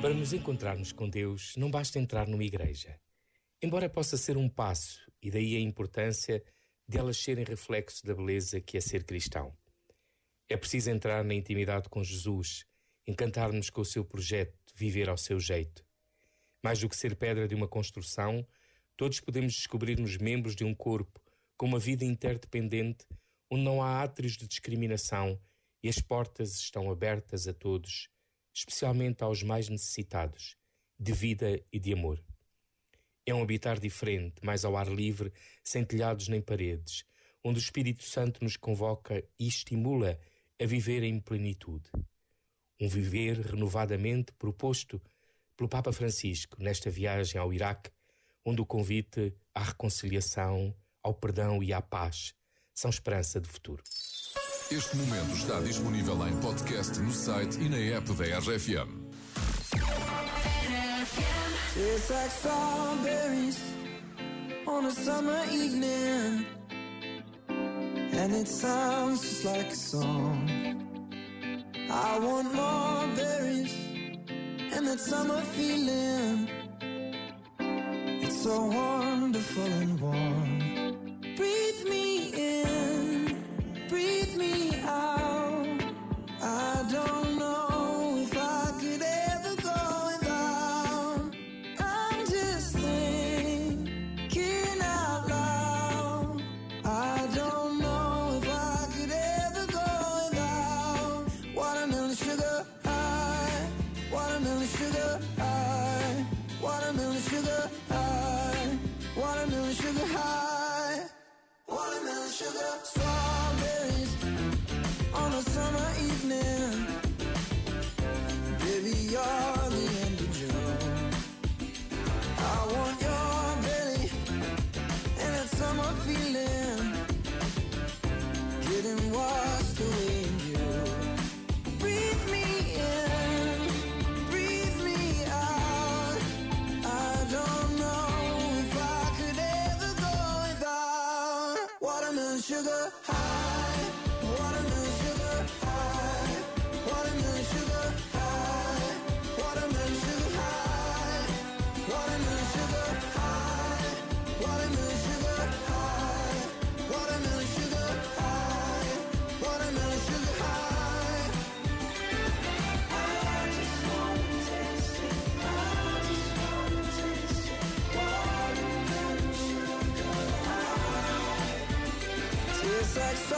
Para nos encontrarmos com Deus, não basta entrar numa igreja. Embora possa ser um passo, e daí a importância de elas serem reflexo da beleza que é ser cristão. É preciso entrar na intimidade com Jesus, encantar-nos com o seu projeto, viver ao seu jeito. Mais do que ser pedra de uma construção, todos podemos descobrir-nos membros de um corpo com uma vida interdependente onde não há átrios de discriminação e as portas estão abertas a todos especialmente aos mais necessitados, de vida e de amor. É um habitar diferente, mais ao ar livre, sem telhados nem paredes, onde o Espírito Santo nos convoca e estimula a viver em plenitude. Um viver renovadamente proposto pelo Papa Francisco nesta viagem ao Iraque, onde o convite à reconciliação, ao perdão e à paz são esperança de futuro. Este momento está disponível em podcast no site e na app da RFM. It's like strawberries on a summer evening, and it sounds just like a song. I want more berries and that summer feeling. It's so wonderful and warm. Breathe me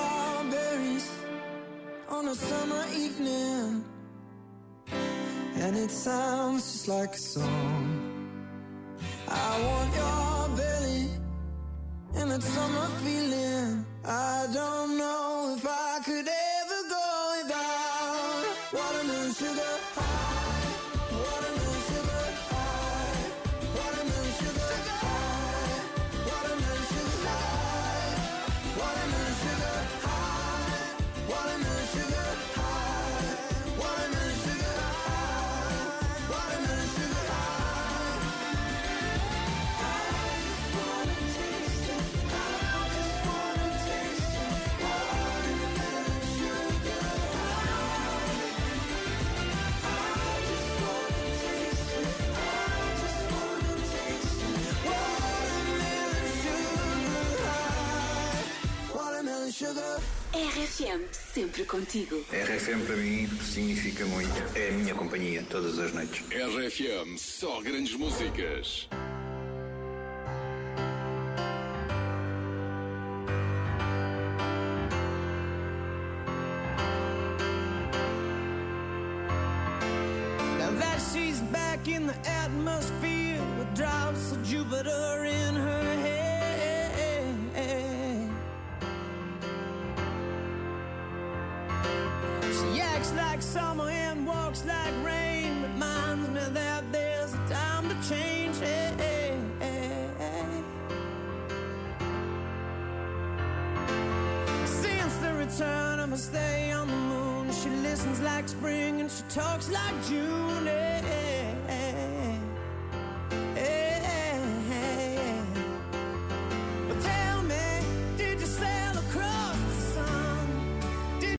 strawberries on a summer evening. And it sounds just like a song. I want your belly and that summer feeling. I don't know if I could ever go without watermelon sugar. RFM, sempre contigo. RFM para mim significa muito. É a minha companhia todas as noites. RFM, só grandes músicas. Now that she's back in the atmosphere with drops of Jupiter Since the return of a stay on the moon, she listens like spring and she talks like June.